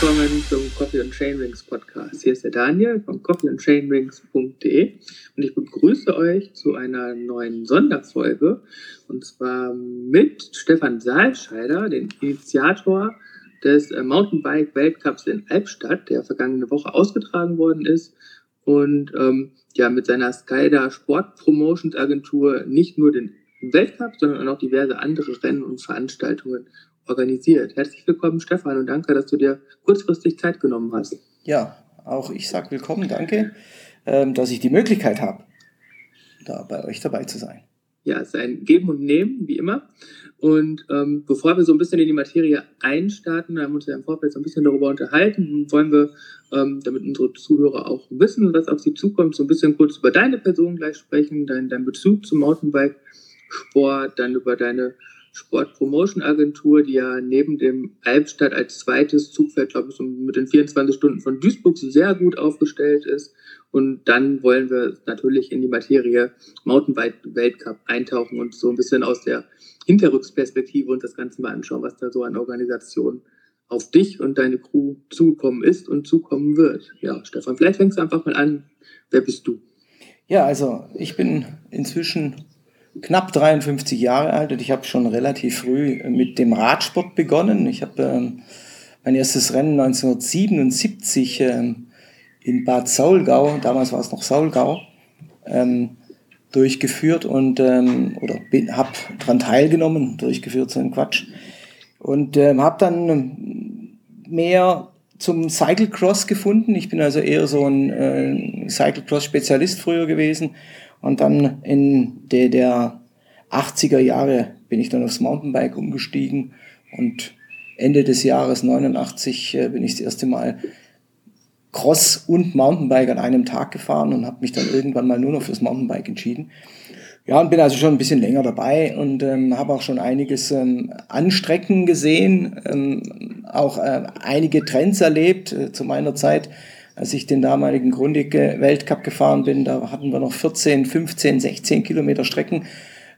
Willkommen zum Coffee and Chainrings Podcast. Hier ist der Daniel von coffeeandchainrings.de und ich begrüße euch zu einer neuen Sonderfolge und zwar mit Stefan Saalscheider, dem Initiator des äh, Mountainbike Weltcups in Albstadt, der vergangene Woche ausgetragen worden ist und ähm, ja mit seiner Skyda Sport Promotions Agentur nicht nur den Weltcup, sondern auch diverse andere Rennen und Veranstaltungen organisiert. Herzlich willkommen, Stefan, und danke, dass du dir kurzfristig Zeit genommen hast. Ja, auch ich sage willkommen, danke, ähm, dass ich die Möglichkeit habe, da bei euch dabei zu sein. Ja, es ist ein Geben und Nehmen, wie immer. Und ähm, bevor wir so ein bisschen in die Materie einstarten, haben wir uns ja im Vorfeld so ein bisschen darüber unterhalten, wollen wir, ähm, damit unsere Zuhörer auch wissen, was auf sie zukommt, so ein bisschen kurz über deine Person gleich sprechen, dein, dein Bezug zum Mountainbike-Sport, dann über deine Sport-Promotion-Agentur, die ja neben dem Albstadt als zweites Zugfeld, glaube ich, so mit den 24 Stunden von Duisburg sehr gut aufgestellt ist. Und dann wollen wir natürlich in die Materie Mountainbike-Weltcup eintauchen und so ein bisschen aus der Hinterrücksperspektive und das Ganze mal anschauen, was da so an Organisation auf dich und deine Crew zugekommen ist und zukommen wird. Ja, Stefan, vielleicht fängst du einfach mal an. Wer bist du? Ja, also ich bin inzwischen knapp 53 Jahre alt und ich habe schon relativ früh mit dem Radsport begonnen. Ich habe ähm, mein erstes Rennen 1977 ähm, in Bad Saulgau, damals war es noch Saulgau, ähm, durchgeführt und ähm, oder habe daran teilgenommen, durchgeführt so ein Quatsch und ähm, habe dann mehr zum Cyclecross gefunden. Ich bin also eher so ein äh, Cyclecross-Spezialist früher gewesen und dann in der, der 80er Jahre bin ich dann aufs Mountainbike umgestiegen und Ende des Jahres 89 äh, bin ich das erste Mal Cross und Mountainbike an einem Tag gefahren und habe mich dann irgendwann mal nur noch fürs Mountainbike entschieden. Ja, und bin also schon ein bisschen länger dabei und ähm, habe auch schon einiges ähm, an Strecken gesehen, ähm, auch äh, einige Trends erlebt äh, zu meiner Zeit als ich den damaligen Grundig Weltcup gefahren bin, da hatten wir noch 14, 15, 16 Kilometer Strecken.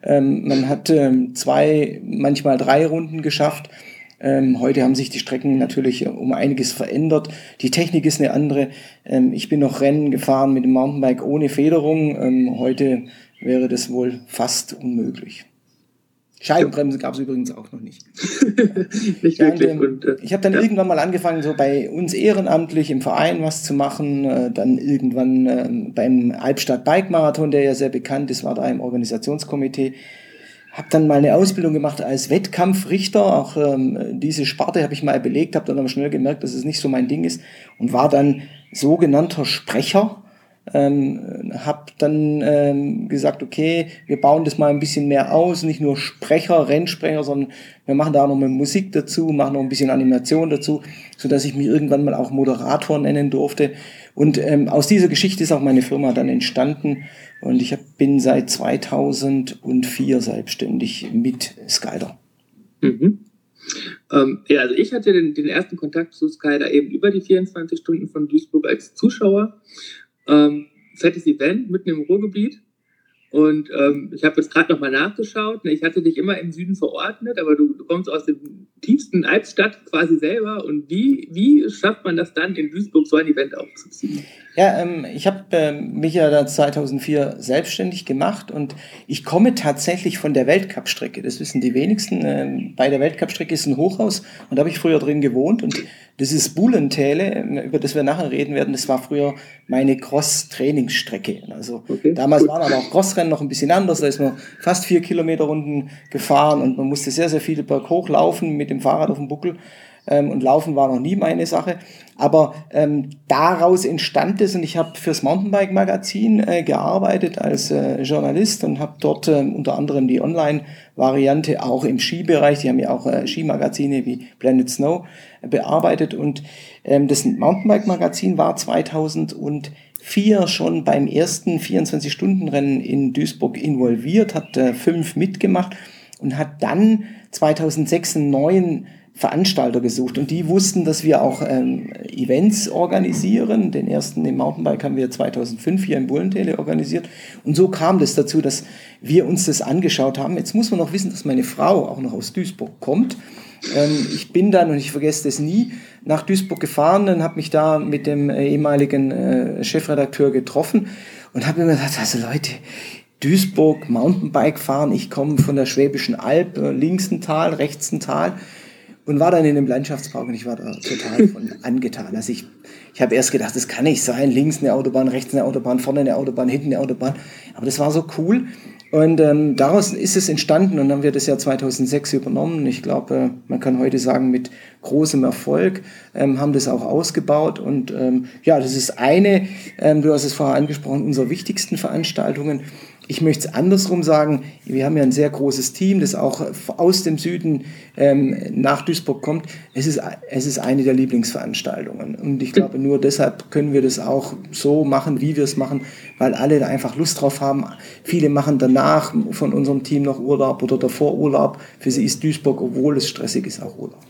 Ähm, man hat ähm, zwei, manchmal drei Runden geschafft. Ähm, heute haben sich die Strecken natürlich um einiges verändert. Die Technik ist eine andere. Ähm, ich bin noch Rennen gefahren mit dem Mountainbike ohne Federung. Ähm, heute wäre das wohl fast unmöglich. Scheibenbremse gab es übrigens auch noch nicht. nicht ja, wirklich. Und, äh, ich habe dann ja. irgendwann mal angefangen, so bei uns ehrenamtlich im Verein was zu machen. Äh, dann irgendwann äh, beim Albstadt Bike Marathon, der ja sehr bekannt ist, war da im Organisationskomitee. Habe dann mal eine Ausbildung gemacht als Wettkampfrichter. Auch ähm, diese Sparte habe ich mal belegt, habe dann aber schnell gemerkt, dass es nicht so mein Ding ist und war dann sogenannter Sprecher ähm, habe dann ähm, gesagt, okay, wir bauen das mal ein bisschen mehr aus, nicht nur Sprecher, Rennsprecher, sondern wir machen da auch noch mal Musik dazu, machen noch ein bisschen Animation dazu, so dass ich mich irgendwann mal auch Moderator nennen durfte. Und ähm, aus dieser Geschichte ist auch meine Firma dann entstanden und ich hab, bin seit 2004 selbstständig mit Skyder. Mhm. Ähm, ja, also ich hatte den, den ersten Kontakt zu Skyder eben über die 24 Stunden von Duisburg als Zuschauer ähm, fettes Event mitten im Ruhrgebiet. Und ähm, ich habe jetzt gerade nochmal nachgeschaut. Ne, ich hatte dich immer im Süden verordnet, aber du, du kommst aus dem tiefsten Albstadt quasi selber. Und wie, wie schafft man das dann, in Duisburg so ein Event aufzuziehen? Ja, ähm, ich habe äh, mich ja da 2004 selbstständig gemacht und ich komme tatsächlich von der Weltcup-Strecke. Das wissen die wenigsten. Ähm, bei der Weltcup-Strecke ist ein Hochhaus und da habe ich früher drin gewohnt und das ist Bulentäle, über das wir nachher reden werden. Das war früher meine Cross-Trainingsstrecke. Also okay, damals cool. waren aber auch Crossrennen noch ein bisschen anders. Da ist man fast vier Kilometer Runden gefahren und man musste sehr, sehr viele Berg hochlaufen mit dem Fahrrad auf dem Buckel ähm, und Laufen war noch nie meine Sache. Aber ähm, daraus entstand es und ich habe fürs Mountainbike-Magazin äh, gearbeitet als äh, Journalist und habe dort äh, unter anderem die Online-Variante auch im Skibereich, die haben ja auch äh, Skimagazine wie Planet Snow äh, bearbeitet und ähm, das Mountainbike-Magazin war 2004 schon beim ersten 24-Stunden-Rennen in Duisburg involviert, hat äh, fünf mitgemacht und hat dann 2006 einen neuen Veranstalter gesucht und die wussten, dass wir auch ähm, Events organisieren. Den ersten im Mountainbike haben wir 2005 hier in Bullentele organisiert und so kam das dazu, dass wir uns das angeschaut haben. Jetzt muss man noch wissen, dass meine Frau auch noch aus Duisburg kommt. Ähm, ich bin dann, und ich vergesse das nie, nach Duisburg gefahren und habe mich da mit dem äh, ehemaligen äh, Chefredakteur getroffen und habe mir gesagt, also Leute, Duisburg, Mountainbike fahren, ich komme von der Schwäbischen Alb, äh, links ein Tal, rechts ein Tal und war dann in einem Landschaftspark und ich war da total von angetan. Also ich, ich habe erst gedacht, das kann nicht sein, links eine Autobahn, rechts eine Autobahn, vorne eine Autobahn, hinten eine Autobahn. Aber das war so cool. Und ähm, daraus ist es entstanden und haben wir das Jahr 2006 übernommen. Ich glaube, äh, man kann heute sagen, mit großem Erfolg ähm, haben das auch ausgebaut. Und ähm, ja, das ist eine, ähm, du hast es vorher angesprochen, unserer wichtigsten Veranstaltungen. Ich möchte es andersrum sagen, wir haben ja ein sehr großes Team, das auch aus dem Süden ähm, nach Duisburg kommt. Es ist, es ist eine der Lieblingsveranstaltungen. Und ich glaube, nur deshalb können wir das auch so machen, wie wir es machen, weil alle da einfach Lust drauf haben. Viele machen danach von unserem Team noch Urlaub oder davor Urlaub. Für sie ist Duisburg, obwohl es stressig ist, auch Urlaub.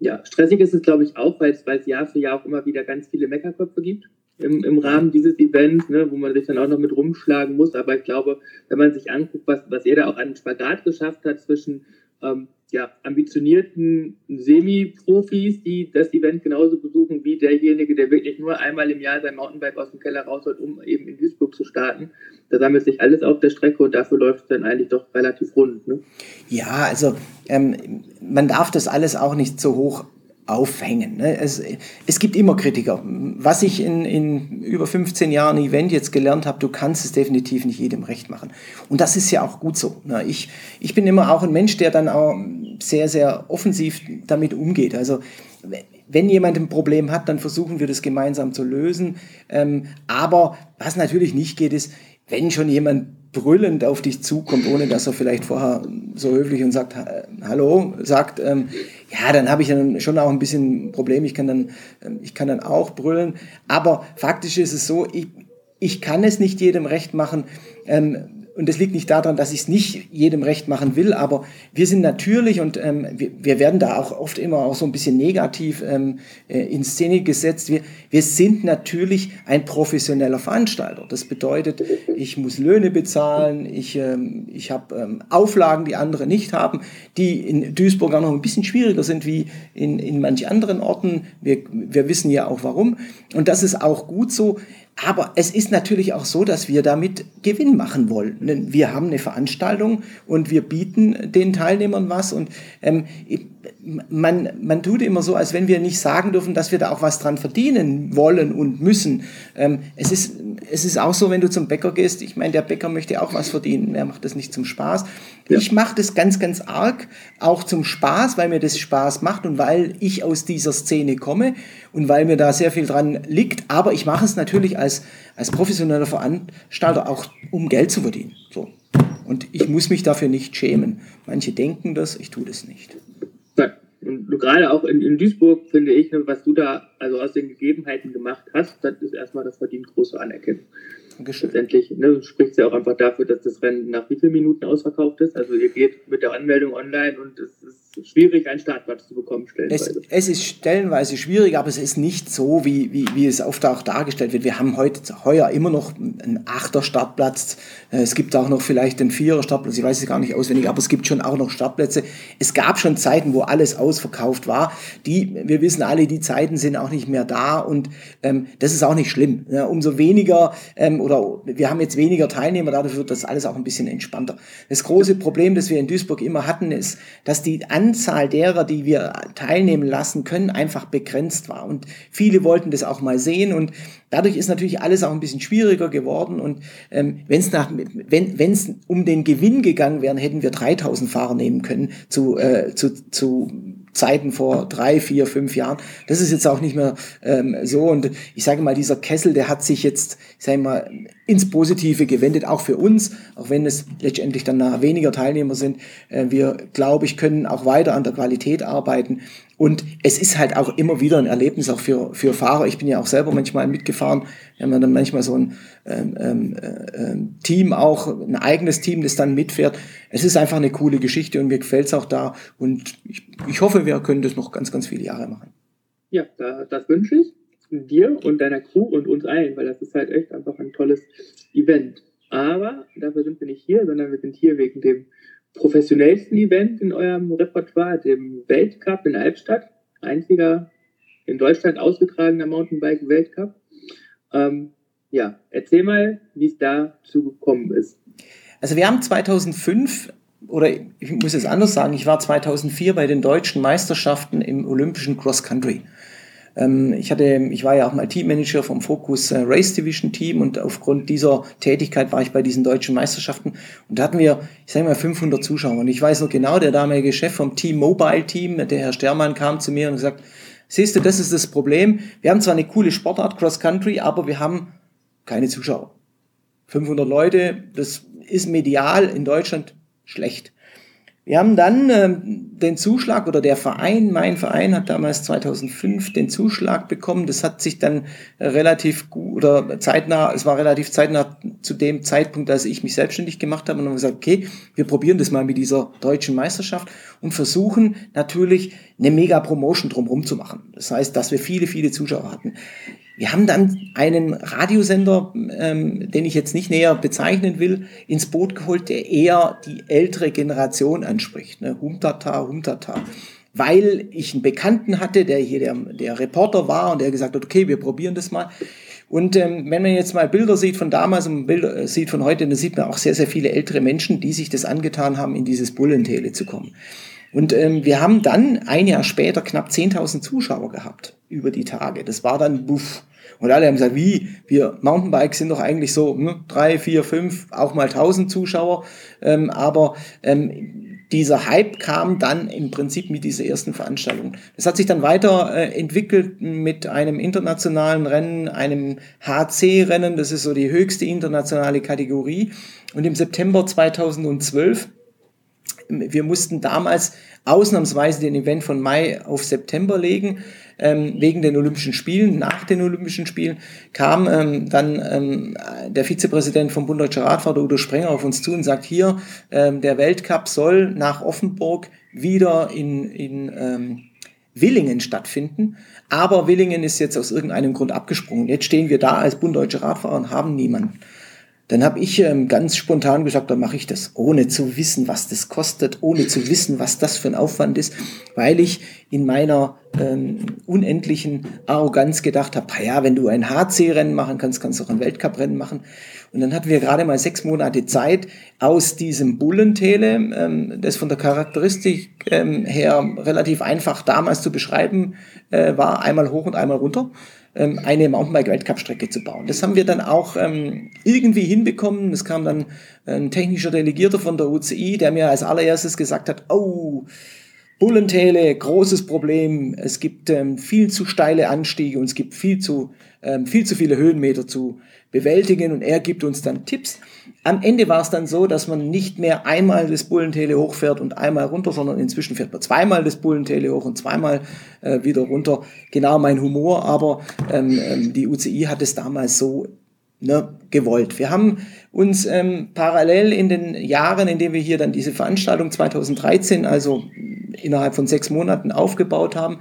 Ja, stressig ist es, glaube ich, auch, weil es, Jahr für Jahr auch immer wieder ganz viele Meckerköpfe gibt im, im Rahmen dieses Events, ne, wo man sich dann auch noch mit rumschlagen muss. Aber ich glaube, wenn man sich anguckt, was, was er da auch an Spagat geschafft hat zwischen ähm, ja, ambitionierten Semi-Profis, die das Event genauso besuchen wie derjenige, der wirklich nur einmal im Jahr sein Mountainbike aus dem Keller rausholt, um eben in Duisburg zu starten. Da sammelt sich alles auf der Strecke und dafür läuft es dann eigentlich doch relativ rund. Ne? Ja, also ähm, man darf das alles auch nicht so hoch aufhängen. Ne? Es, es gibt immer Kritiker. Was ich in, in über 15 Jahren Event jetzt gelernt habe, du kannst es definitiv nicht jedem recht machen. Und das ist ja auch gut so. Ne? Ich, ich bin immer auch ein Mensch, der dann auch sehr, sehr offensiv damit umgeht. Also wenn jemand ein Problem hat, dann versuchen wir das gemeinsam zu lösen. Ähm, aber was natürlich nicht geht, ist, wenn schon jemand brüllend auf dich zukommt, ohne dass er vielleicht vorher so höflich und sagt, hallo, sagt, ähm, ja, dann habe ich dann schon auch ein bisschen ein Problem. Ich kann dann, ähm, ich kann dann auch brüllen. Aber faktisch ist es so, ich, ich kann es nicht jedem recht machen. Ähm, und das liegt nicht daran, dass ich es nicht jedem recht machen will, aber wir sind natürlich und ähm, wir, wir, werden da auch oft immer auch so ein bisschen negativ ähm, äh, in Szene gesetzt. Wir, wir sind natürlich ein professioneller Veranstalter. Das bedeutet, ich muss Löhne bezahlen, ich, ähm, ich habe ähm, Auflagen, die andere nicht haben, die in Duisburg auch noch ein bisschen schwieriger sind wie in, in manch anderen Orten. Wir, wir wissen ja auch warum. Und das ist auch gut so. Aber es ist natürlich auch so, dass wir damit Gewinn machen wollen. Wir haben eine Veranstaltung und wir bieten den Teilnehmern was und ähm, man, man tut immer so, als wenn wir nicht sagen dürfen, dass wir da auch was dran verdienen wollen und müssen. Ähm, es, ist, es ist auch so, wenn du zum Bäcker gehst, ich meine, der Bäcker möchte auch was verdienen, er macht das nicht zum Spaß. Ja. Ich mache das ganz, ganz arg auch zum Spaß, weil mir das Spaß macht und weil ich aus dieser Szene komme und weil mir da sehr viel dran liegt. Aber ich mache es natürlich als, als professioneller Veranstalter auch, um Geld zu verdienen. So. Und ich muss mich dafür nicht schämen. Manche denken das, ich tue das nicht. Und gerade auch in, in Duisburg finde ich, ne, was du da also aus den Gegebenheiten gemacht hast, das ist erstmal, das verdient große Anerkennung. Dankeschön. Letztendlich ne, spricht es ja auch einfach dafür, dass das Rennen nach wie vielen Minuten ausverkauft ist. Also ihr geht mit der Anmeldung online und es ist schwierig, einen Startplatz zu bekommen, stellenweise. Es, es, ist stellenweise schwierig, aber es ist nicht so, wie, wie, wie es oft auch dargestellt wird. Wir haben heute, heuer immer noch einen achter Startplatz. Äh, es gibt auch noch vielleicht einen vierer Startplatz. Ich weiß es gar nicht auswendig, aber es gibt schon auch noch Startplätze. Es gab schon Zeiten, wo alles ausverkauft war. Die, wir wissen alle, die Zeiten sind auch nicht mehr da und ähm, das ist auch nicht schlimm. Ja, umso weniger ähm, oder wir haben jetzt weniger Teilnehmer, dadurch wird das alles auch ein bisschen entspannter. Das große Problem, das wir in Duisburg immer hatten, ist, dass die Anzahl derer, die wir teilnehmen lassen können, einfach begrenzt war. Und viele wollten das auch mal sehen und dadurch ist natürlich alles auch ein bisschen schwieriger geworden. Und ähm, wenn's nach, wenn es um den Gewinn gegangen wäre, hätten wir 3000 Fahrer nehmen können zu, äh, zu, zu Zeiten vor drei, vier, fünf Jahren. Das ist jetzt auch nicht mehr ähm, so. Und ich sage mal, dieser Kessel, der hat sich jetzt, ich sage mal, ins Positive gewendet, auch für uns, auch wenn es letztendlich dann weniger Teilnehmer sind. Äh, wir, glaube ich, können auch weiter an der Qualität arbeiten. Und es ist halt auch immer wieder ein Erlebnis auch für, für Fahrer. Ich bin ja auch selber manchmal mitgefahren. Wir haben dann manchmal so ein ähm, ähm, äh, Team auch, ein eigenes Team, das dann mitfährt. Es ist einfach eine coole Geschichte und mir gefällt es auch da. Und ich, ich hoffe, wir können das noch ganz, ganz viele Jahre machen. Ja, das wünsche ich dir und deiner Crew und uns allen, weil das ist halt echt einfach ein tolles Event. Aber dafür sind wir nicht hier, sondern wir sind hier wegen dem professionellsten Event in eurem Repertoire, dem Weltcup in Albstadt. Einziger in Deutschland ausgetragener Mountainbike-Weltcup. Ähm, ja, erzähl mal, wie es dazu gekommen ist. Also wir haben 2005 oder ich muss es anders sagen, ich war 2004 bei den deutschen Meisterschaften im olympischen Cross Country. Ähm, ich, hatte, ich war ja auch mal Teammanager vom Focus äh, Race Division Team und aufgrund dieser Tätigkeit war ich bei diesen deutschen Meisterschaften und da hatten wir, ich sage mal, 500 Zuschauer. Und ich weiß noch genau, der damalige Chef vom Team Mobile Team, der Herr Stermann, kam zu mir und gesagt, siehst du, das ist das Problem. Wir haben zwar eine coole Sportart Cross Country, aber wir haben keine Zuschauer. 500 Leute, das ist medial in Deutschland schlecht. Wir haben dann äh, den Zuschlag oder der Verein, mein Verein hat damals 2005 den Zuschlag bekommen. Das hat sich dann relativ gut oder zeitnah, es war relativ zeitnah zu dem Zeitpunkt, als ich mich selbstständig gemacht habe und haben gesagt, okay, wir probieren das mal mit dieser deutschen Meisterschaft und versuchen natürlich eine mega Promotion drumherum zu machen. Das heißt, dass wir viele, viele Zuschauer hatten. Wir haben dann einen Radiosender, ähm, den ich jetzt nicht näher bezeichnen will, ins Boot geholt, der eher die ältere Generation anspricht. Ne? Humtata, Humtata. Weil ich einen Bekannten hatte, der hier der, der Reporter war und der gesagt hat, okay, wir probieren das mal. Und ähm, wenn man jetzt mal Bilder sieht von damals und Bilder äh, sieht von heute, dann sieht man auch sehr, sehr viele ältere Menschen, die sich das angetan haben, in dieses Bullentele zu kommen. Und ähm, wir haben dann ein Jahr später knapp 10.000 Zuschauer gehabt über die Tage. Das war dann buff. Und alle haben gesagt, wie, wir Mountainbikes sind doch eigentlich so hm, drei, vier, fünf, auch mal 1000 Zuschauer. Ähm, aber ähm, dieser Hype kam dann im Prinzip mit dieser ersten Veranstaltung. Das hat sich dann weiter äh, entwickelt mit einem internationalen Rennen, einem HC-Rennen, das ist so die höchste internationale Kategorie. Und im September 2012 wir mussten damals ausnahmsweise den Event von Mai auf September legen, ähm, wegen den Olympischen Spielen. Nach den Olympischen Spielen kam ähm, dann ähm, der Vizepräsident vom Bund Deutscher Radfahrt, Udo Sprenger, auf uns zu und sagt, hier, ähm, der Weltcup soll nach Offenburg wieder in, in ähm, Willingen stattfinden. Aber Willingen ist jetzt aus irgendeinem Grund abgesprungen. Jetzt stehen wir da als Bund Deutscher Radfahrer und haben niemanden. Dann habe ich ähm, ganz spontan gesagt, dann mache ich das, ohne zu wissen, was das kostet, ohne zu wissen, was das für ein Aufwand ist, weil ich in meiner ähm, unendlichen Arroganz gedacht habe, ja, wenn du ein HC-Rennen machen kannst, kannst du auch ein Weltcup-Rennen machen. Und dann hatten wir gerade mal sechs Monate Zeit, aus diesem Bullentele, ähm, das von der Charakteristik ähm, her relativ einfach damals zu beschreiben äh, war, einmal hoch und einmal runter ähm, eine Mountainbike-Weltcup-Strecke zu bauen. Das haben wir dann auch ähm, irgendwie hinbekommen. Es kam dann ein technischer Delegierter von der UCI, der mir als allererstes gesagt hat, oh, Bullentäle, großes Problem. Es gibt ähm, viel zu steile Anstiege und es gibt viel zu, ähm, viel zu viele Höhenmeter zu bewältigen und er gibt uns dann Tipps. Am Ende war es dann so, dass man nicht mehr einmal das Bullentele hochfährt und einmal runter, sondern inzwischen fährt man zweimal das Bullentele hoch und zweimal äh, wieder runter. Genau mein Humor, aber ähm, ähm, die UCI hat es damals so ne, gewollt. Wir haben uns ähm, parallel in den Jahren, in denen wir hier dann diese Veranstaltung 2013, also innerhalb von sechs Monaten aufgebaut haben,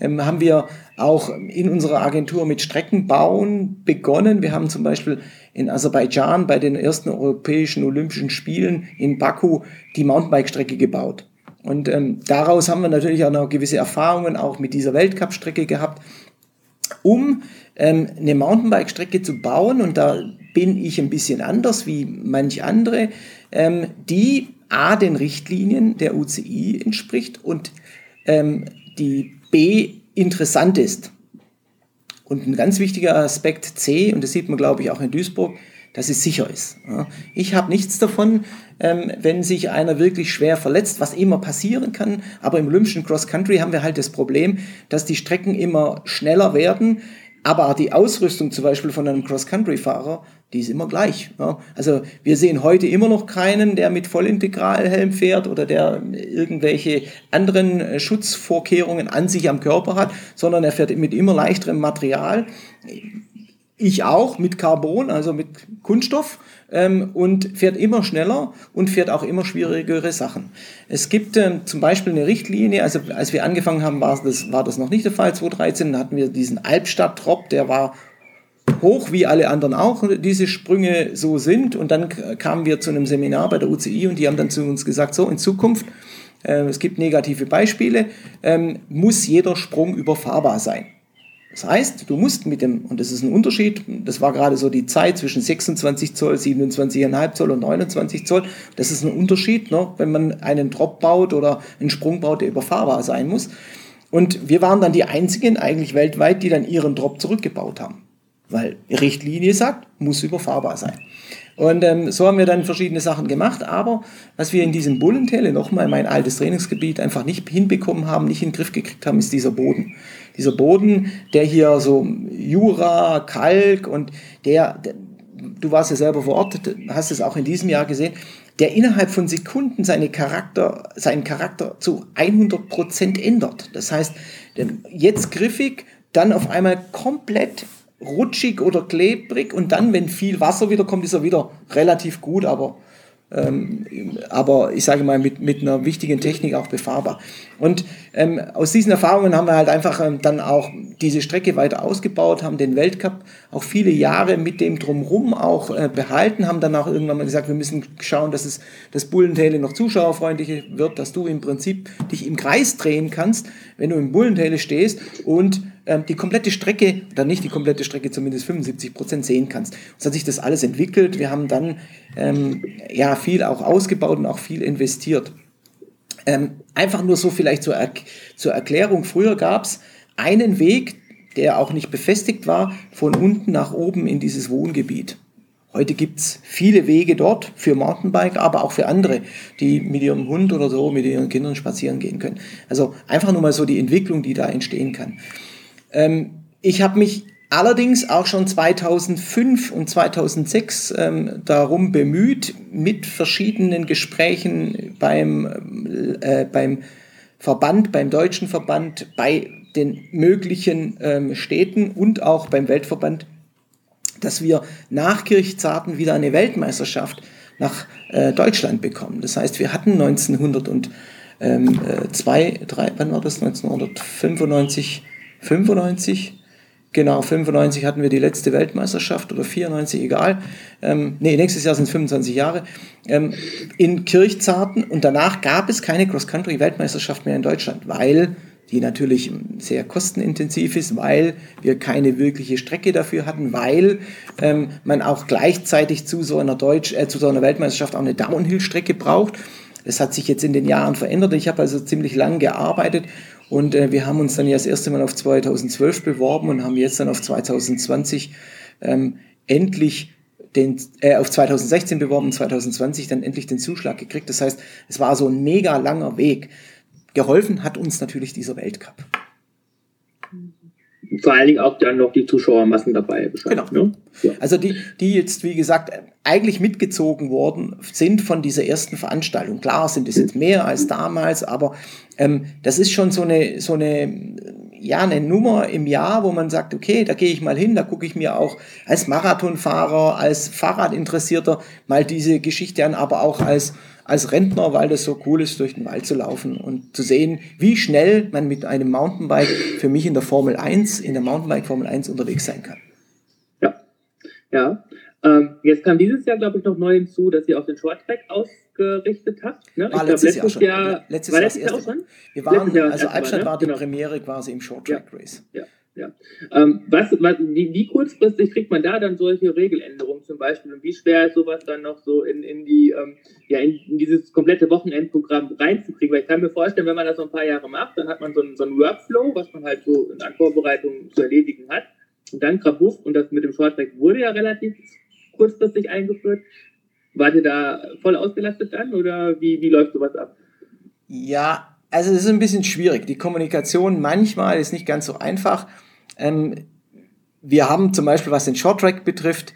ähm, haben wir auch in unserer Agentur mit Streckenbauen begonnen. Wir haben zum Beispiel in Aserbaidschan bei den ersten Europäischen Olympischen Spielen in Baku die Mountainbike-Strecke gebaut. Und ähm, daraus haben wir natürlich auch noch gewisse Erfahrungen auch mit dieser Weltcup-Strecke gehabt, um ähm, eine Mountainbike-Strecke zu bauen. Und da bin ich ein bisschen anders wie manch andere, ähm, die A, den Richtlinien der UCI entspricht und ähm, die B, interessant ist. Und ein ganz wichtiger Aspekt C, und das sieht man, glaube ich, auch in Duisburg, dass es sicher ist. Ich habe nichts davon, ähm, wenn sich einer wirklich schwer verletzt, was immer passieren kann. Aber im Olympischen Cross Country haben wir halt das Problem, dass die Strecken immer schneller werden. Aber die Ausrüstung zum Beispiel von einem Cross-Country-Fahrer, die ist immer gleich. Ja. Also wir sehen heute immer noch keinen, der mit Vollintegralhelm fährt oder der irgendwelche anderen äh, Schutzvorkehrungen an sich am Körper hat, sondern er fährt mit immer leichterem Material. Ich auch mit Carbon, also mit Kunststoff ähm, und fährt immer schneller und fährt auch immer schwierigere Sachen. Es gibt ähm, zum Beispiel eine Richtlinie, also als wir angefangen haben, war das, war das noch nicht der Fall, 2013, da hatten wir diesen Albstadt-Drop, der war hoch, wie alle anderen auch, diese Sprünge so sind. Und dann kamen wir zu einem Seminar bei der UCI und die haben dann zu uns gesagt, so in Zukunft, äh, es gibt negative Beispiele, ähm, muss jeder Sprung überfahrbar sein. Das heißt, du musst mit dem, und das ist ein Unterschied, das war gerade so die Zeit zwischen 26 Zoll, 27,5 Zoll und 29 Zoll, das ist ein Unterschied, ne, wenn man einen Drop baut oder einen Sprung baut, der überfahrbar sein muss. Und wir waren dann die einzigen eigentlich weltweit, die dann ihren Drop zurückgebaut haben. Weil Richtlinie sagt, muss überfahrbar sein. Und ähm, so haben wir dann verschiedene Sachen gemacht. Aber was wir in diesem Bullentale, nochmal mein altes Trainingsgebiet, einfach nicht hinbekommen haben, nicht in den Griff gekriegt haben, ist dieser Boden. Dieser Boden, der hier so Jura, Kalk und der, der du warst ja selber vor Ort, hast es auch in diesem Jahr gesehen, der innerhalb von Sekunden seine Charakter, seinen Charakter zu 100 Prozent ändert. Das heißt, jetzt griffig, dann auf einmal komplett rutschig oder klebrig und dann, wenn viel Wasser wieder kommt, ist er wieder relativ gut, aber ähm, aber ich sage mal mit, mit einer wichtigen Technik auch befahrbar. Und ähm, aus diesen Erfahrungen haben wir halt einfach ähm, dann auch diese Strecke weiter ausgebaut, haben den Weltcup auch viele Jahre mit dem drumherum auch äh, behalten, haben dann auch irgendwann mal gesagt, wir müssen schauen, dass es das Bullentale noch zuschauerfreundlicher wird, dass du im Prinzip dich im Kreis drehen kannst, wenn du im Bullentale stehst und die komplette Strecke, dann nicht die komplette Strecke, zumindest 75 Prozent sehen kannst. So hat sich das alles entwickelt. Wir haben dann ähm, ja viel auch ausgebaut und auch viel investiert. Ähm, einfach nur so vielleicht zur, er zur Erklärung. Früher gab es einen Weg, der auch nicht befestigt war, von unten nach oben in dieses Wohngebiet. Heute gibt es viele Wege dort für Mountainbike, aber auch für andere, die mit ihrem Hund oder so, mit ihren Kindern spazieren gehen können. Also einfach nur mal so die Entwicklung, die da entstehen kann. Ähm, ich habe mich allerdings auch schon 2005 und 2006 ähm, darum bemüht, mit verschiedenen Gesprächen beim, äh, beim Verband, beim deutschen Verband, bei den möglichen ähm, Städten und auch beim Weltverband, dass wir nach Kirchzarten wieder eine Weltmeisterschaft nach äh, Deutschland bekommen. Das heißt, wir hatten 1902, ähm, äh, wann war das? 1995 95. Genau, 95 hatten wir die letzte Weltmeisterschaft oder 94, egal. Ähm, nee, nächstes Jahr sind es 25 Jahre. Ähm, in Kirchzarten und danach gab es keine Cross-Country-Weltmeisterschaft mehr in Deutschland, weil die natürlich sehr kostenintensiv ist, weil wir keine wirkliche Strecke dafür hatten, weil ähm, man auch gleichzeitig zu so einer Deutsch, äh, zu so einer Weltmeisterschaft auch eine Downhill-Strecke braucht. Das hat sich jetzt in den Jahren verändert. Ich habe also ziemlich lang gearbeitet und äh, wir haben uns dann ja das erste Mal auf 2012 beworben und haben jetzt dann auf 2020 ähm, endlich den, äh, auf 2016 beworben, 2020 dann endlich den Zuschlag gekriegt. Das heißt, es war so ein mega langer Weg. Geholfen hat uns natürlich dieser Weltcup. Vor allen Dingen auch dann noch die Zuschauermassen dabei. Genau. Ne? Ja. Also die, die jetzt, wie gesagt, eigentlich mitgezogen worden sind von dieser ersten Veranstaltung. Klar sind es jetzt mehr als damals, aber ähm, das ist schon so eine, so eine, ja, eine Nummer im Jahr, wo man sagt, okay, da gehe ich mal hin, da gucke ich mir auch als Marathonfahrer, als Fahrradinteressierter mal diese Geschichte an, aber auch als, als Rentner, weil das so cool ist, durch den Wald zu laufen und zu sehen, wie schnell man mit einem Mountainbike für mich in der Formel 1, in der Mountainbike Formel 1 unterwegs sein kann. Ja, ja. Ähm, jetzt kam dieses Jahr, glaube ich, noch neu hinzu, dass ihr auf den Shorttrack ausgerichtet habt. Ne? War letztes, glaub, letztes Jahr schon. Jahr, letztes war letztes Jahr auch schon? Wir waren, Jahr also Albstadt ne? war die genau. Premiere quasi im Shorttrack-Race. Ja, ja. Ähm, was, was, wie, wie, kurzfristig kriegt man da dann solche Regeländerungen zum Beispiel und wie schwer ist sowas dann noch so in, in, die, ähm, ja, in, in, dieses komplette Wochenendprogramm reinzukriegen? Weil ich kann mir vorstellen, wenn man das so ein paar Jahre macht, dann hat man so einen, so einen Workflow, was man halt so in der Vorbereitung zu erledigen hat. Und dann Krabuff, und das mit dem Shorttrack wurde ja relativ kurzfristig eingeführt. Wart ihr da voll ausgelastet dann oder wie, wie läuft sowas ab? Ja, also es ist ein bisschen schwierig. Die Kommunikation manchmal ist nicht ganz so einfach. Ähm, wir haben zum Beispiel, was den Short Track betrifft,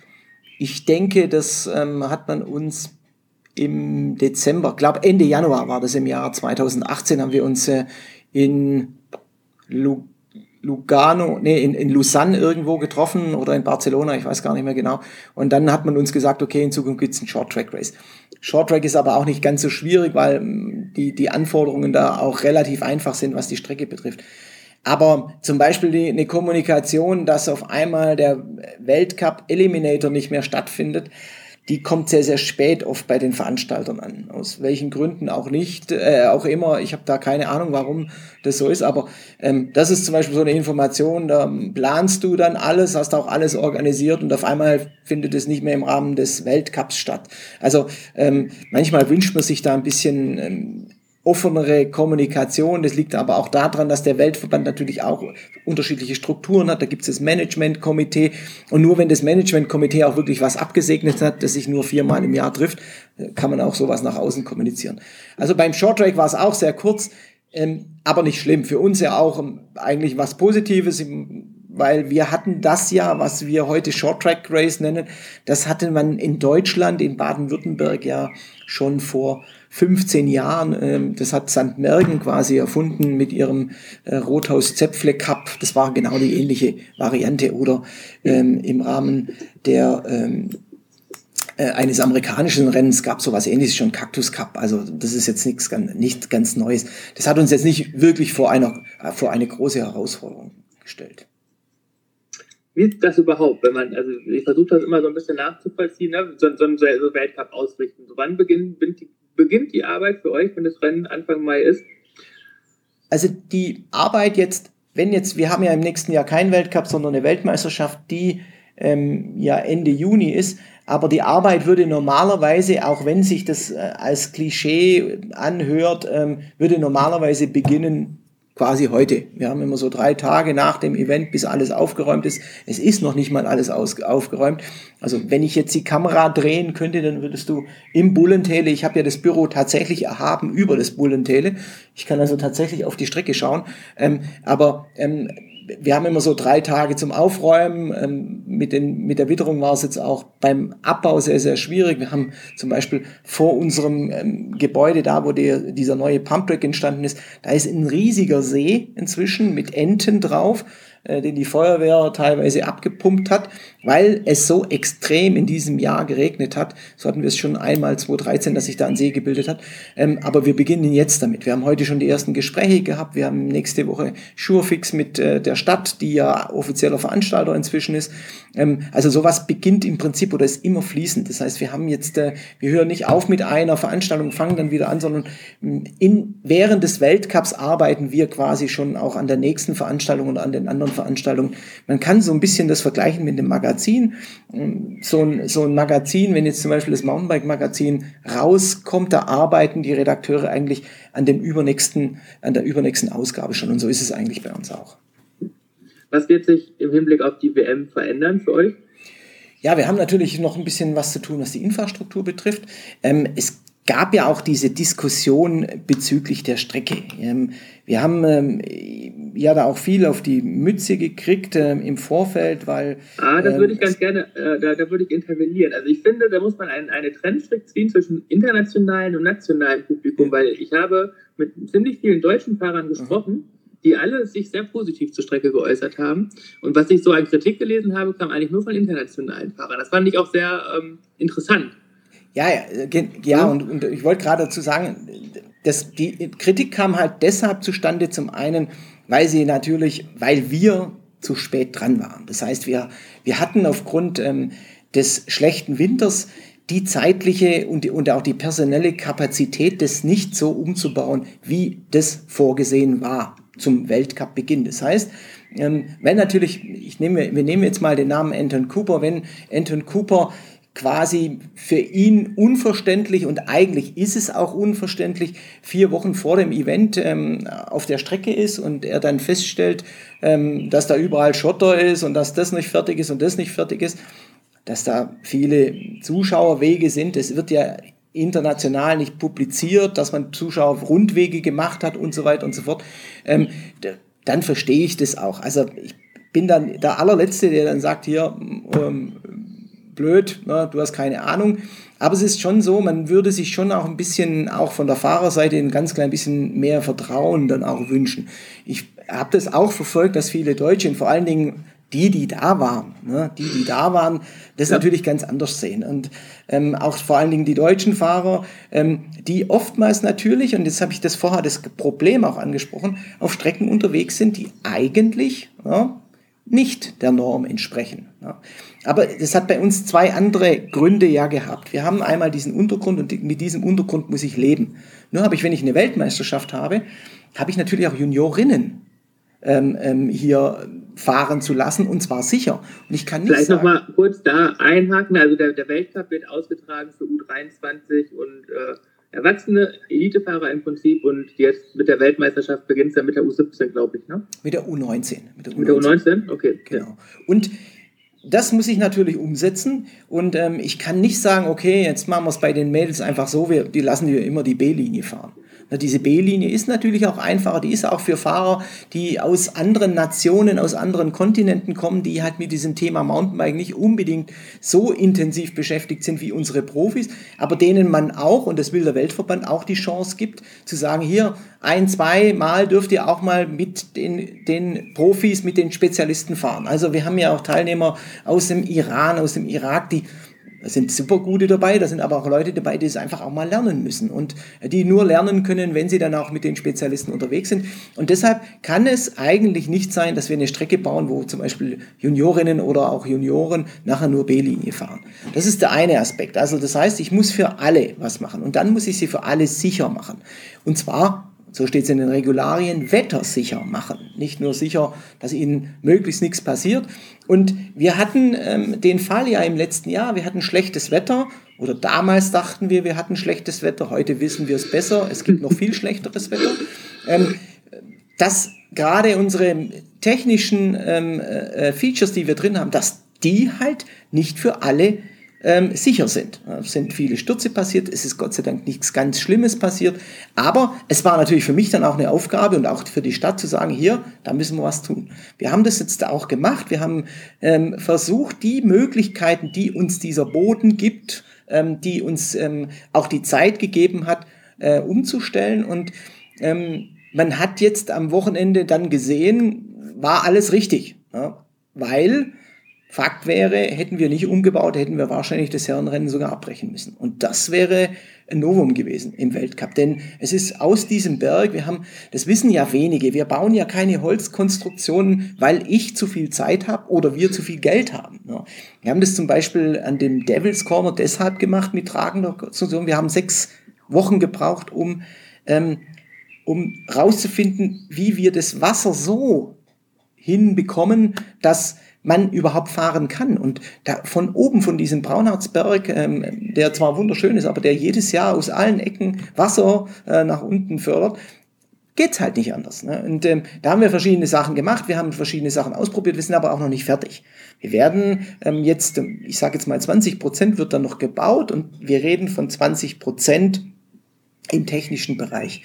ich denke, das ähm, hat man uns im Dezember, glaube Ende Januar war das im Jahr 2018, haben wir uns äh, in Lu Lugano, nee, in, in Lausanne irgendwo getroffen oder in Barcelona, ich weiß gar nicht mehr genau. Und dann hat man uns gesagt, okay, in Zukunft gibt's einen Short Track Race. Short Track ist aber auch nicht ganz so schwierig, weil mm, die, die Anforderungen da auch relativ einfach sind, was die Strecke betrifft. Aber zum Beispiel die, eine Kommunikation, dass auf einmal der Weltcup Eliminator nicht mehr stattfindet, die kommt sehr, sehr spät oft bei den Veranstaltern an. Aus welchen Gründen auch nicht, äh, auch immer. Ich habe da keine Ahnung, warum das so ist. Aber ähm, das ist zum Beispiel so eine Information, da planst du dann alles, hast auch alles organisiert und auf einmal findet es nicht mehr im Rahmen des Weltcups statt. Also ähm, manchmal wünscht man sich da ein bisschen ähm, offenere Kommunikation. Das liegt aber auch daran, dass der Weltverband natürlich auch unterschiedliche Strukturen hat. Da gibt es das Managementkomitee. Und nur wenn das Managementkomitee auch wirklich was abgesegnet hat, das sich nur viermal im Jahr trifft, kann man auch sowas nach außen kommunizieren. Also beim Shorttrack war es auch sehr kurz, ähm, aber nicht schlimm. Für uns ja auch ähm, eigentlich was Positives weil wir hatten das ja, was wir heute Short Track Race nennen, das hatte man in Deutschland, in Baden-Württemberg ja schon vor 15 Jahren. Ähm, das hat St. Mergen quasi erfunden mit ihrem äh, Rothaus-Zäpfle Cup. Das war genau die ähnliche Variante. Oder ähm, im Rahmen der ähm, äh, eines amerikanischen Rennens gab sowas ähnliches schon Cactus Cup. Also das ist jetzt nichts nicht ganz Neues. Das hat uns jetzt nicht wirklich vor einer vor eine große Herausforderung gestellt. Wie ist das überhaupt, wenn man, also ich versuche das immer so ein bisschen nachzuvollziehen, ne? so, so, so Weltcup ausrichten. So, wann beginnt, beginnt die Arbeit für euch, wenn das Rennen Anfang Mai ist? Also die Arbeit jetzt, wenn jetzt, wir haben ja im nächsten Jahr keinen Weltcup, sondern eine Weltmeisterschaft, die ähm, ja Ende Juni ist. Aber die Arbeit würde normalerweise, auch wenn sich das äh, als Klischee anhört, ähm, würde normalerweise beginnen quasi heute. Wir haben immer so drei Tage nach dem Event, bis alles aufgeräumt ist. Es ist noch nicht mal alles aus, aufgeräumt. Also wenn ich jetzt die Kamera drehen könnte, dann würdest du im Bullentele, ich habe ja das Büro tatsächlich erhaben über das Bullentele. Ich kann also tatsächlich auf die Strecke schauen. Ähm, aber ähm, wir haben immer so drei Tage zum Aufräumen. Ähm, mit, den, mit der Witterung war es jetzt auch beim Abbau sehr, sehr schwierig. Wir haben zum Beispiel vor unserem ähm, Gebäude, da wo der, dieser neue Pumptrack entstanden ist, da ist ein riesiger See inzwischen mit Enten drauf. Äh, den die Feuerwehr teilweise abgepumpt hat, weil es so extrem in diesem Jahr geregnet hat. So hatten wir es schon einmal 2013, dass sich da ein See gebildet hat. Ähm, aber wir beginnen jetzt damit. Wir haben heute schon die ersten Gespräche gehabt. Wir haben nächste Woche Schurfix mit äh, der Stadt, die ja offizieller Veranstalter inzwischen ist. Ähm, also sowas beginnt im Prinzip oder ist immer fließend. Das heißt, wir haben jetzt, äh, wir hören nicht auf mit einer Veranstaltung, fangen dann wieder an, sondern mm, in, während des Weltcups arbeiten wir quasi schon auch an der nächsten Veranstaltung und an den anderen Veranstaltungen. Man kann so ein bisschen das vergleichen mit dem Magazin. Mm, so ein, so ein Magazin, wenn jetzt zum Beispiel das Mountainbike-Magazin rauskommt, da arbeiten die Redakteure eigentlich an dem übernächsten, an der übernächsten Ausgabe schon. Und so ist es eigentlich bei uns auch. Was wird sich im Hinblick auf die WM verändern für euch? Ja, wir haben natürlich noch ein bisschen was zu tun, was die Infrastruktur betrifft. Ähm, es gab ja auch diese Diskussion bezüglich der Strecke. Ähm, wir haben ähm, ja da auch viel auf die Mütze gekriegt ähm, im Vorfeld, weil. Ah, das würde ich ähm, ganz gerne, äh, da, da würde ich intervenieren. Also ich finde, da muss man ein, eine Trennstrick ziehen zwischen internationalen und nationalen Publikum, weil ich habe mit ziemlich vielen deutschen Fahrern gesprochen die alle sich sehr positiv zur Strecke geäußert haben. Und was ich so an Kritik gelesen habe, kam eigentlich nur von internationalen Fahrern. Das fand ich auch sehr ähm, interessant. Ja, ja, ja und, und ich wollte gerade dazu sagen, dass die Kritik kam halt deshalb zustande, zum einen, weil sie natürlich, weil wir zu spät dran waren. Das heißt, wir, wir hatten aufgrund ähm, des schlechten Winters die zeitliche und, und auch die personelle Kapazität, das nicht so umzubauen, wie das vorgesehen war zum Weltcup-Beginn. Das heißt, ähm, wenn natürlich, ich nehme, wir nehmen jetzt mal den Namen Anton Cooper, wenn Anton Cooper quasi für ihn unverständlich und eigentlich ist es auch unverständlich, vier Wochen vor dem Event ähm, auf der Strecke ist und er dann feststellt, ähm, dass da überall Schotter ist und dass das nicht fertig ist und das nicht fertig ist, dass da viele Zuschauerwege sind. Es wird ja international nicht publiziert, dass man Zuschauer Rundwege gemacht hat und so weiter und so fort, ähm, dann verstehe ich das auch. Also ich bin dann der allerletzte, der dann sagt, hier, ähm, blöd, ne, du hast keine Ahnung. Aber es ist schon so, man würde sich schon auch ein bisschen, auch von der Fahrerseite, ein ganz klein bisschen mehr Vertrauen dann auch wünschen. Ich habe das auch verfolgt, dass viele Deutsche und vor allen Dingen die, die da waren, ne, die, die da waren, das ja. natürlich ganz anders sehen. Und ähm, auch vor allen Dingen die deutschen Fahrer, ähm, die oftmals natürlich, und jetzt habe ich das vorher das Problem auch angesprochen, auf Strecken unterwegs sind, die eigentlich ja, nicht der Norm entsprechen. Ja. Aber das hat bei uns zwei andere Gründe ja gehabt. Wir haben einmal diesen Untergrund und mit diesem Untergrund muss ich leben. Nur habe ich, wenn ich eine Weltmeisterschaft habe, habe ich natürlich auch Juniorinnen ähm, ähm, hier fahren zu lassen und zwar sicher. Und ich kann nicht Vielleicht nochmal kurz da einhaken. Also der, der Weltcup wird ausgetragen für U23 und äh, Erwachsene, Elitefahrer im Prinzip und jetzt mit der Weltmeisterschaft beginnt es ja mit der U17, glaube ich, ne? Mit der U19. Mit der U19, mit der U19? okay. Genau. Und das muss ich natürlich umsetzen und ähm, ich kann nicht sagen, okay, jetzt machen wir es bei den Mädels einfach so, wir, die lassen wir immer die B-Linie fahren. Na, diese B-Linie ist natürlich auch einfacher, die ist auch für Fahrer, die aus anderen Nationen, aus anderen Kontinenten kommen, die halt mit diesem Thema Mountainbike nicht unbedingt so intensiv beschäftigt sind wie unsere Profis, aber denen man auch, und das will der Weltverband auch die Chance gibt, zu sagen, hier ein, zwei Mal dürft ihr auch mal mit den, den Profis, mit den Spezialisten fahren. Also wir haben ja auch Teilnehmer aus dem Iran, aus dem Irak, die da sind super gute dabei, da sind aber auch Leute dabei, die es einfach auch mal lernen müssen und die nur lernen können, wenn sie dann auch mit den Spezialisten unterwegs sind. Und deshalb kann es eigentlich nicht sein, dass wir eine Strecke bauen, wo zum Beispiel Juniorinnen oder auch Junioren nachher nur B-Linie fahren. Das ist der eine Aspekt. Also das heißt, ich muss für alle was machen und dann muss ich sie für alle sicher machen. Und zwar so steht es in den Regularien, wettersicher machen. Nicht nur sicher, dass ihnen möglichst nichts passiert. Und wir hatten ähm, den Fall ja im letzten Jahr, wir hatten schlechtes Wetter. Oder damals dachten wir, wir hatten schlechtes Wetter, heute wissen wir es besser, es gibt noch viel schlechteres Wetter. Ähm, dass gerade unsere technischen ähm, äh, Features, die wir drin haben, dass die halt nicht für alle ähm, sicher sind. Es sind viele Stürze passiert, es ist Gott sei Dank nichts ganz Schlimmes passiert, aber es war natürlich für mich dann auch eine Aufgabe und auch für die Stadt zu sagen, hier, da müssen wir was tun. Wir haben das jetzt auch gemacht, wir haben ähm, versucht, die Möglichkeiten, die uns dieser Boden gibt, ähm, die uns ähm, auch die Zeit gegeben hat, äh, umzustellen und ähm, man hat jetzt am Wochenende dann gesehen, war alles richtig, ja, weil Fakt wäre, hätten wir nicht umgebaut, hätten wir wahrscheinlich das Herrenrennen sogar abbrechen müssen. Und das wäre ein Novum gewesen im Weltcup. Denn es ist aus diesem Berg, wir haben, das wissen ja wenige, wir bauen ja keine Holzkonstruktionen, weil ich zu viel Zeit habe oder wir zu viel Geld haben. Wir haben das zum Beispiel an dem Devil's Corner deshalb gemacht mit tragender Konstruktion. Wir haben sechs Wochen gebraucht, um, ähm, um rauszufinden, wie wir das Wasser so hinbekommen, dass man überhaupt fahren kann. Und da von oben von diesem Braunhardsberg, ähm, der zwar wunderschön ist, aber der jedes Jahr aus allen Ecken Wasser äh, nach unten fördert, geht's halt nicht anders. Ne? Und ähm, da haben wir verschiedene Sachen gemacht, wir haben verschiedene Sachen ausprobiert, wir sind aber auch noch nicht fertig. Wir werden ähm, jetzt, ich sage jetzt mal 20 Prozent wird dann noch gebaut und wir reden von 20 Prozent im technischen Bereich.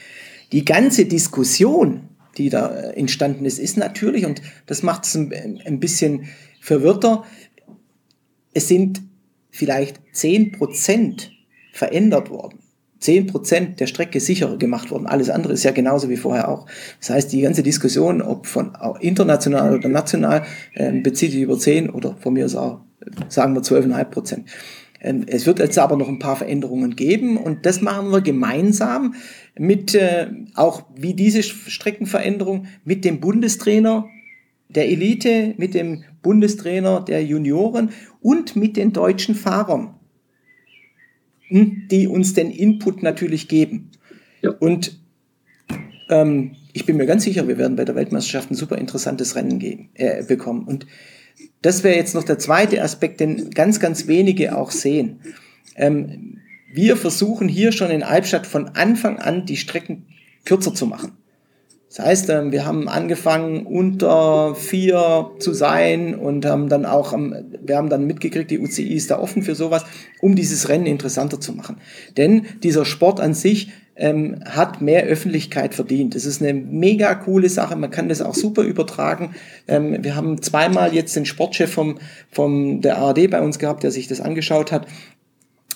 Die ganze Diskussion die da äh, entstanden ist, ist natürlich, und das macht es ein, ein bisschen verwirrter, es sind vielleicht zehn Prozent verändert worden. Zehn Prozent der Strecke sicherer gemacht worden. Alles andere ist ja genauso wie vorher auch. Das heißt, die ganze Diskussion, ob von international oder national, äh, bezieht sich über zehn oder von mir aus auch, sagen wir zwölfeinhalb Prozent. Ähm, es wird jetzt aber noch ein paar Veränderungen geben und das machen wir gemeinsam mit äh, auch wie diese Streckenveränderung mit dem Bundestrainer der Elite, mit dem Bundestrainer der Junioren und mit den deutschen Fahrern, hm, die uns den Input natürlich geben. Ja. Und ähm, ich bin mir ganz sicher, wir werden bei der Weltmeisterschaft ein super interessantes Rennen geben, äh, bekommen. Und das wäre jetzt noch der zweite Aspekt, den ganz, ganz wenige auch sehen. Ähm, wir versuchen hier schon in Albstadt von Anfang an die Strecken kürzer zu machen. Das heißt, ähm, wir haben angefangen unter vier zu sein und haben dann auch, wir haben dann mitgekriegt, die UCI ist da offen für sowas, um dieses Rennen interessanter zu machen. Denn dieser Sport an sich ähm, hat mehr Öffentlichkeit verdient. Das ist eine mega coole Sache. Man kann das auch super übertragen. Ähm, wir haben zweimal jetzt den Sportchef vom, vom der ARD bei uns gehabt, der sich das angeschaut hat,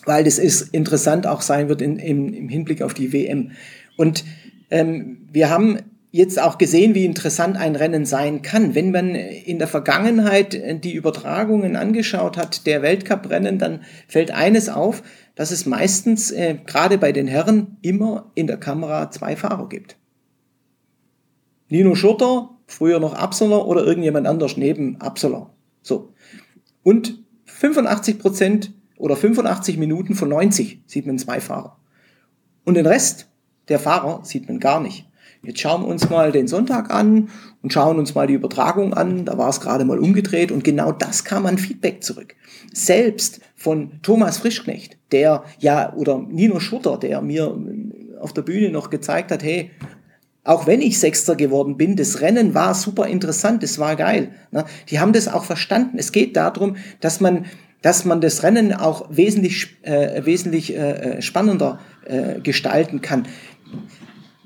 weil das ist interessant auch sein wird in, im, im Hinblick auf die WM. Und ähm, wir haben jetzt auch gesehen, wie interessant ein Rennen sein kann. Wenn man in der Vergangenheit die Übertragungen angeschaut hat, der Weltcuprennen, dann fällt eines auf, dass es meistens äh, gerade bei den Herren immer in der Kamera zwei Fahrer gibt. Nino Schurter, früher noch Absoller oder irgendjemand anders neben Absoller. So. Und 85 Prozent oder 85 Minuten von 90 sieht man zwei Fahrer. Und den Rest der Fahrer sieht man gar nicht. Jetzt schauen wir uns mal den Sonntag an und schauen uns mal die Übertragung an. Da war es gerade mal umgedreht und genau das kam an Feedback zurück. Selbst von Thomas Frischknecht, der ja, oder Nino Schutter, der mir auf der Bühne noch gezeigt hat, hey, auch wenn ich Sechster geworden bin, das Rennen war super interessant, das war geil. Ne? Die haben das auch verstanden. Es geht darum, dass man, dass man das Rennen auch wesentlich, äh, wesentlich äh, spannender äh, gestalten kann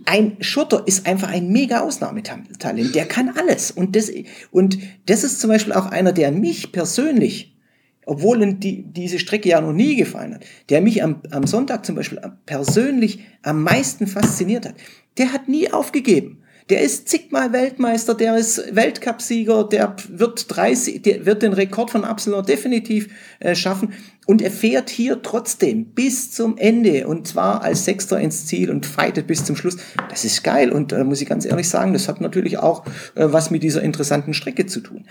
ein Schotter ist einfach ein mega Ausnahmetalent. Der kann alles. Und das, und das ist zum Beispiel auch einer, der mich persönlich, obwohl die, diese Strecke ja noch nie gefallen hat, der mich am, am Sonntag zum Beispiel persönlich am meisten fasziniert hat. Der hat nie aufgegeben. Der ist zigmal Weltmeister, der ist Weltcupsieger, der wird 30, der wird den Rekord von Absalon definitiv äh, schaffen. Und er fährt hier trotzdem bis zum Ende und zwar als Sechster ins Ziel und fightet bis zum Schluss. Das ist geil und äh, muss ich ganz ehrlich sagen, das hat natürlich auch äh, was mit dieser interessanten Strecke zu tun.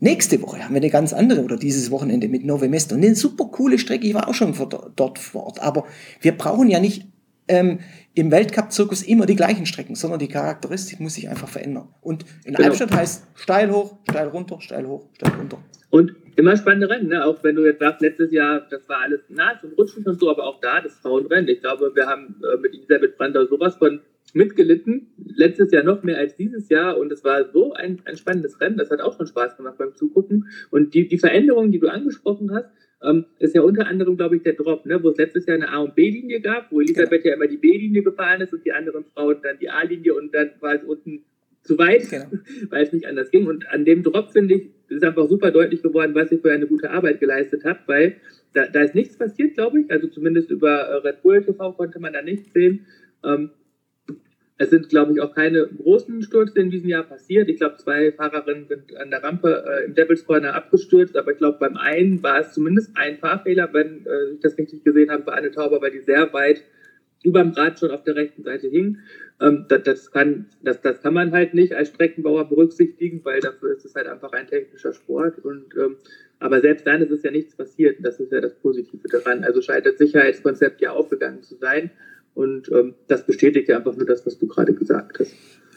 Nächste Woche haben wir eine ganz andere oder dieses Wochenende mit Nove Mesto. Eine super coole Strecke, ich war auch schon dort vor Ort. Aber wir brauchen ja nicht ähm, im Weltcup-Zirkus immer die gleichen Strecken, sondern die Charakteristik muss sich einfach verändern. Und in genau. Albstadt heißt steil hoch, steil runter, steil hoch, steil runter. Und immer spannende Rennen, ne? auch wenn du jetzt sagst, letztes Jahr, das war alles nass und rutschend und so, aber auch da das Frauenrennen. Ich glaube, wir haben äh, mit Elisabeth Brandau sowas von mitgelitten, letztes Jahr noch mehr als dieses Jahr und es war so ein, ein spannendes Rennen, das hat auch schon Spaß gemacht beim Zugucken und die, die Veränderungen, die du angesprochen hast, ähm, ist ja unter anderem, glaube ich, der Drop, ne, wo es letztes Jahr eine A- und B-Linie gab, wo Elisabeth genau. ja immer die B-Linie gefahren ist und die anderen Frauen dann die A-Linie und dann war es unten zu weit, genau. weil es nicht anders ging. Und an dem Drop, finde ich, ist einfach super deutlich geworden, was ihr für eine gute Arbeit geleistet habt, weil da, da ist nichts passiert, glaube ich. Also zumindest über äh, Red Bull TV konnte man da nichts sehen. Ähm, es sind, glaube ich, auch keine großen Stürze in diesem Jahr passiert. Ich glaube, zwei Fahrerinnen sind an der Rampe äh, im Devils Corner abgestürzt, aber ich glaube, beim einen war es zumindest ein Fahrfehler, wenn äh, ich das richtig gesehen habe, bei Anne Tauber, weil die sehr weit über dem Rad schon auf der rechten Seite hing. Ähm, das, das, kann, das, das kann man halt nicht als Streckenbauer berücksichtigen, weil dafür ist es halt einfach ein technischer Sport. Und, ähm, aber selbst dann ist es ja nichts passiert. Das ist ja das Positive daran. Also scheint das Sicherheitskonzept ja aufgegangen zu sein. Und ähm, das bestätigt ja einfach nur das, was du gerade gesagt hast.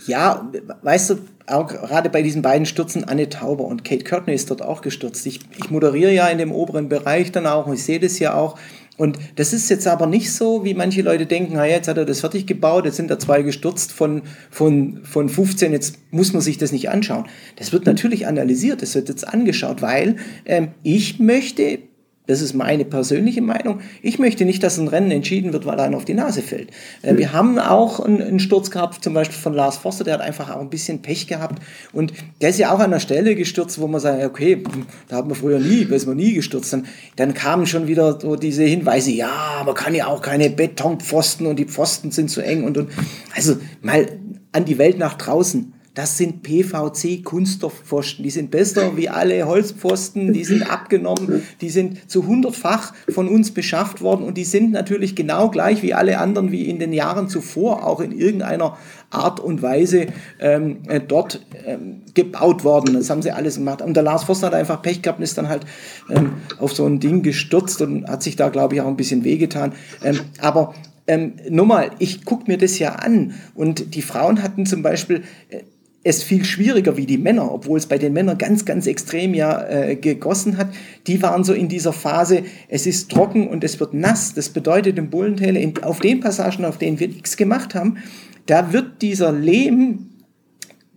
Ja, weißt du, auch gerade bei diesen beiden Stürzen, Anne Tauber und Kate Courtney ist dort auch gestürzt. Ich, ich moderiere ja in dem oberen Bereich dann auch und ich sehe das ja auch. Und das ist jetzt aber nicht so, wie manche Leute denken, na jetzt hat er das fertig gebaut, jetzt sind da zwei gestürzt von, von, von 15, jetzt muss man sich das nicht anschauen. Das wird natürlich analysiert, das wird jetzt angeschaut, weil ähm, ich möchte das ist meine persönliche Meinung. Ich möchte nicht, dass ein Rennen entschieden wird, weil einer auf die Nase fällt. Äh, wir haben auch einen, Sturz gehabt, zum Beispiel von Lars Forster, der hat einfach auch ein bisschen Pech gehabt. Und der ist ja auch an der Stelle gestürzt, wo man sagt, okay, da hat man früher nie, ist man nie gestürzt. Dann, dann kamen schon wieder so diese Hinweise, ja, man kann ja auch keine Betonpfosten und die Pfosten sind zu eng und, und. Also mal an die Welt nach draußen. Das sind PVC-Kunststoffpfosten. Die sind besser wie alle Holzpfosten. Die sind abgenommen. Die sind zu hundertfach von uns beschafft worden. Und die sind natürlich genau gleich wie alle anderen, wie in den Jahren zuvor, auch in irgendeiner Art und Weise ähm, äh, dort ähm, gebaut worden. Das haben sie alles gemacht. Und der Lars Forster hat einfach Pech gehabt und ist dann halt ähm, auf so ein Ding gestürzt und hat sich da, glaube ich, auch ein bisschen wehgetan. Ähm, aber ähm, mal, ich gucke mir das ja an und die Frauen hatten zum Beispiel äh, es viel schwieriger wie die Männer, obwohl es bei den Männern ganz, ganz extrem ja äh, gegossen hat. Die waren so in dieser Phase, es ist trocken und es wird nass. Das bedeutet im Bullentäler, auf den Passagen, auf denen wir nichts gemacht haben, da wird dieser Lehm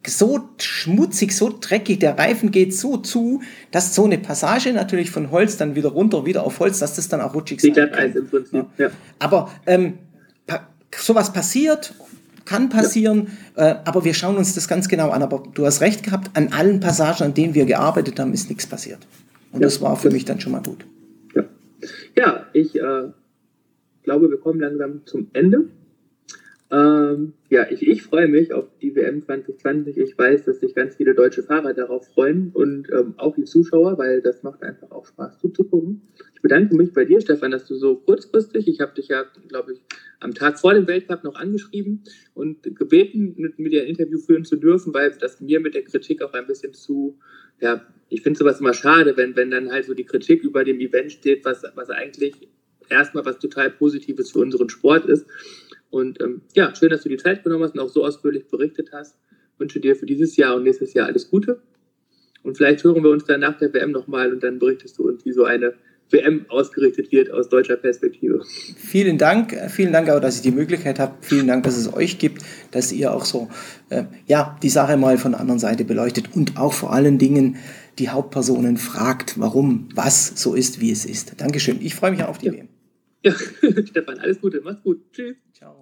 so schmutzig, so dreckig, der Reifen geht so zu, dass so eine Passage natürlich von Holz dann wieder runter, wieder auf Holz, dass das dann auch rutschig sein kann. Im Prinzip, ja. Aber ähm, sowas passiert, kann passieren, ja. äh, aber wir schauen uns das ganz genau an. Aber du hast recht gehabt, an allen Passagen, an denen wir gearbeitet haben, ist nichts passiert. Und ja. das war für mich dann schon mal gut. Ja, ja ich äh, glaube, wir kommen langsam zum Ende. Ähm, ja, ich, ich freue mich auf die WM 2020. Ich weiß, dass sich ganz viele deutsche Fahrer darauf freuen und ähm, auch die Zuschauer, weil das macht einfach auch Spaß zuzugucken. Ich bedanke mich bei dir, Stefan, dass du so kurzfristig, ich habe dich ja, glaube ich, am Tag vor dem Weltcup noch angeschrieben und gebeten, mit, mit dir ein Interview führen zu dürfen, weil das mir mit der Kritik auch ein bisschen zu, ja, ich finde sowas immer schade, wenn, wenn dann halt so die Kritik über dem Event steht, was, was eigentlich erstmal was total Positives für unseren Sport ist. Und ähm, ja, schön, dass du die Zeit genommen hast und auch so ausführlich berichtet hast. Ich wünsche dir für dieses Jahr und nächstes Jahr alles Gute. Und vielleicht hören wir uns dann nach der WM nochmal und dann berichtest du uns, wie so eine WM ausgerichtet wird aus deutscher Perspektive. Vielen Dank, vielen Dank auch, dass ich die Möglichkeit habe. Vielen Dank, dass es euch gibt, dass ihr auch so äh, ja die Sache mal von der anderen Seite beleuchtet und auch vor allen Dingen die Hauptpersonen fragt, warum was so ist, wie es ist. Dankeschön. Ich freue mich auf die ja. WM. Ja, Stefan, alles Gute. Mach's gut. Tschüss. Ciao.